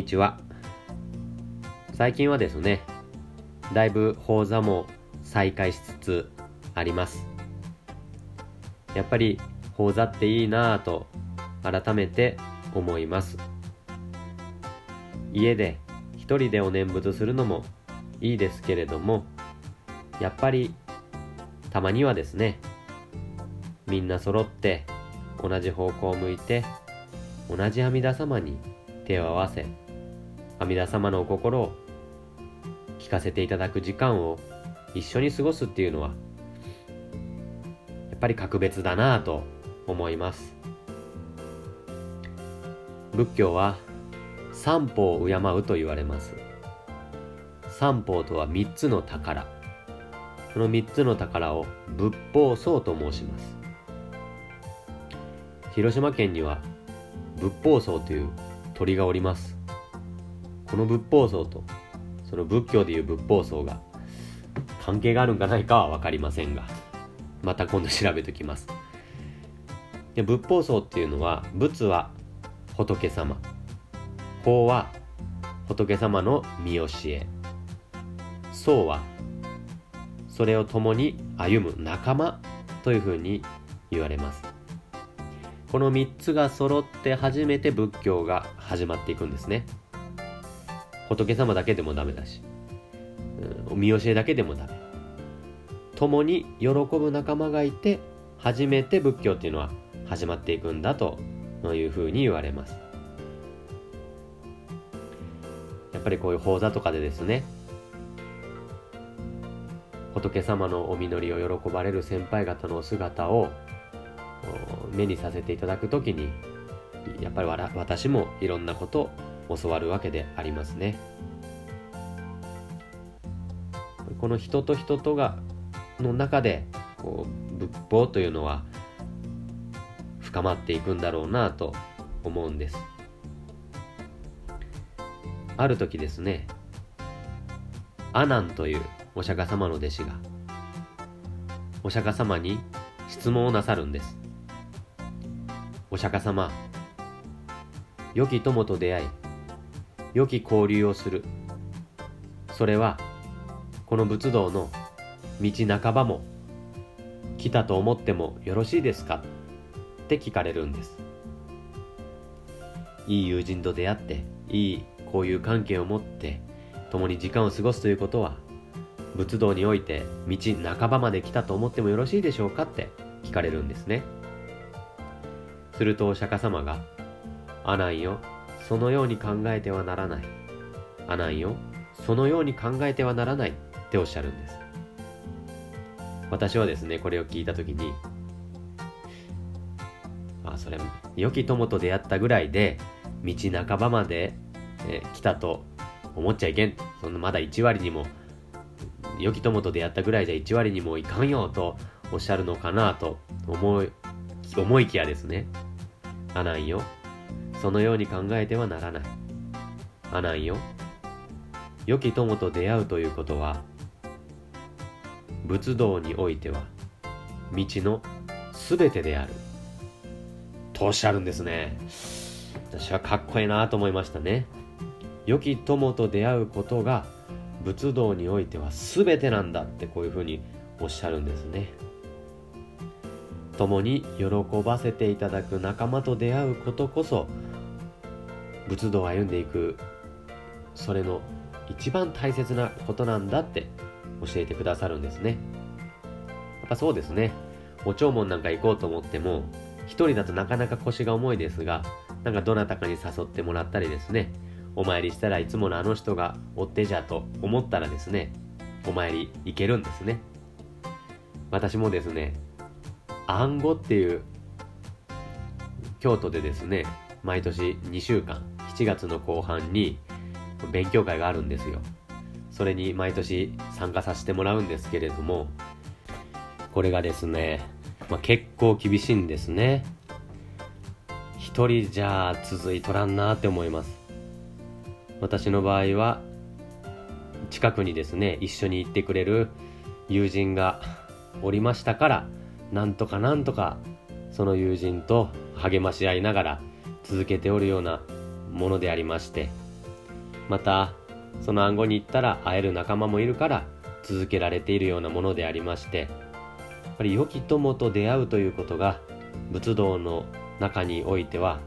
にちは。最近はですねだいぶ講座も再開しつつあります。やっぱり講座っていいなぁと改めて思います。家で一人でお念仏するのもいいですけれどもやっぱりたまにはですねみんな揃って同じ方向を向いて同じ阿弥陀様に手を合わせ阿弥陀様のお心を聞かせていただく時間を一緒に過ごすっていうのはやっぱり格別だなぁと思います。仏教は三宝を敬うと言われます。三宝とは三つの宝。その三つの宝を仏宝僧と申します。広島県には仏宝僧という鳥がおります。この仏宝僧とその仏教でいう仏法僧が関係があるんかないかは分かりませんがまた今度調べときます。で仏法僧っていうのは仏は仏様。法は仏様の見教え。僧はそれを共に歩む仲間というふうに言われます。この3つが揃って初めて仏教が始まっていくんですね。仏様だけでもダメだし、うん、見教えだけでもダメ。共に喜ぶ仲間がいて初めて仏教っていうのは始まっていくんだというふうに言われます。やっぱりこういう講座とかでですね仏様のお実りを喜ばれる先輩方のお姿を目にさせていただくときにやっぱり私もいろんなこと教わるわけでありますね。この人と人とがの中でこう仏法というのは深まっていくんだろうなと思うんです。ある時ですね阿南というお釈迦様の弟子がお釈迦様に質問をなさるんです。お釈迦様良き友と出会い良き交流をする。それはこの仏道の道半ばも来たと思ってもよろしいですか？って聞かれるんです。いい友人と出会っていい交友関係を持って共に時間を過ごすということは仏道において道半ばまで来たと思ってもよろしいでしょうか？って聞かれるんですね。するとお釈迦様が「阿南よそのように考えてはならない。アナンよ、そのように考えてはならないっておっしゃるんです。私はですね、これを聞いたときに、あ、それ、良き友と出会ったぐらいで、道半ばまで、え来たと思っちゃいけん。そんなまだ1割にも、良き友と出会ったぐらいじゃ1割にもいかんよとおっしゃるのかなと思い、思いきやですね。アナンよ、そのように考えてはならない。アナンよ。良き友と出会うということは、仏道においては、道のすべてである。とおっしゃるんですね。私はかっこいいなと思いましたね。良き友と出会うことが、仏道においては全てなんだってこういうふうにおっしゃるんですね。共に喜ばせていただく仲間と出会うことこそ仏道を歩んでいくそれの一番大切なことなんだって教えてくださるんですね。やっぱそうですね。お弔問なんか行こうと思っても一人だとなかなか腰が重いですがなんかどなたかに誘ってもらったりですね。お参りしたらいつものあの人が追ってじゃと思ったらですねお参り行けるんですね。私もですね暗号っていう京都でですね毎年2週間7月の後半に勉強会があるんですよ。それに毎年参加させてもらうんですけれども、これがですね、まあ、結構厳しいんですね。一人じゃ続いとらんなって思います。私の場合は、近くにですね、一緒に行ってくれる友人がおりましたから、なんとかなんとかその友人と励まし合いながら続けておるようなものでありましてまたその暗号に行ったら会える仲間もいるから続けられているようなものでありましてやっぱり良き友と出会うということが仏道の中においては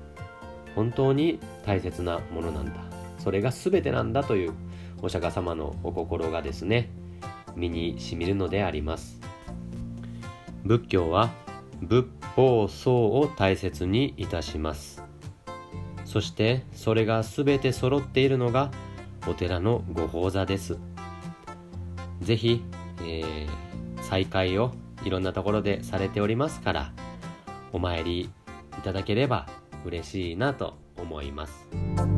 本当に大切なものなんだ。それが全てなんだというお釈迦様のお心がですね身にしみるのであります。仏教は仏法僧を大切にいたしますそしてそれが全て揃っているのがお寺のご法座ですぜひ、えー、再開をいろんなところでされておりますからお参りいただければ嬉しいなと思います。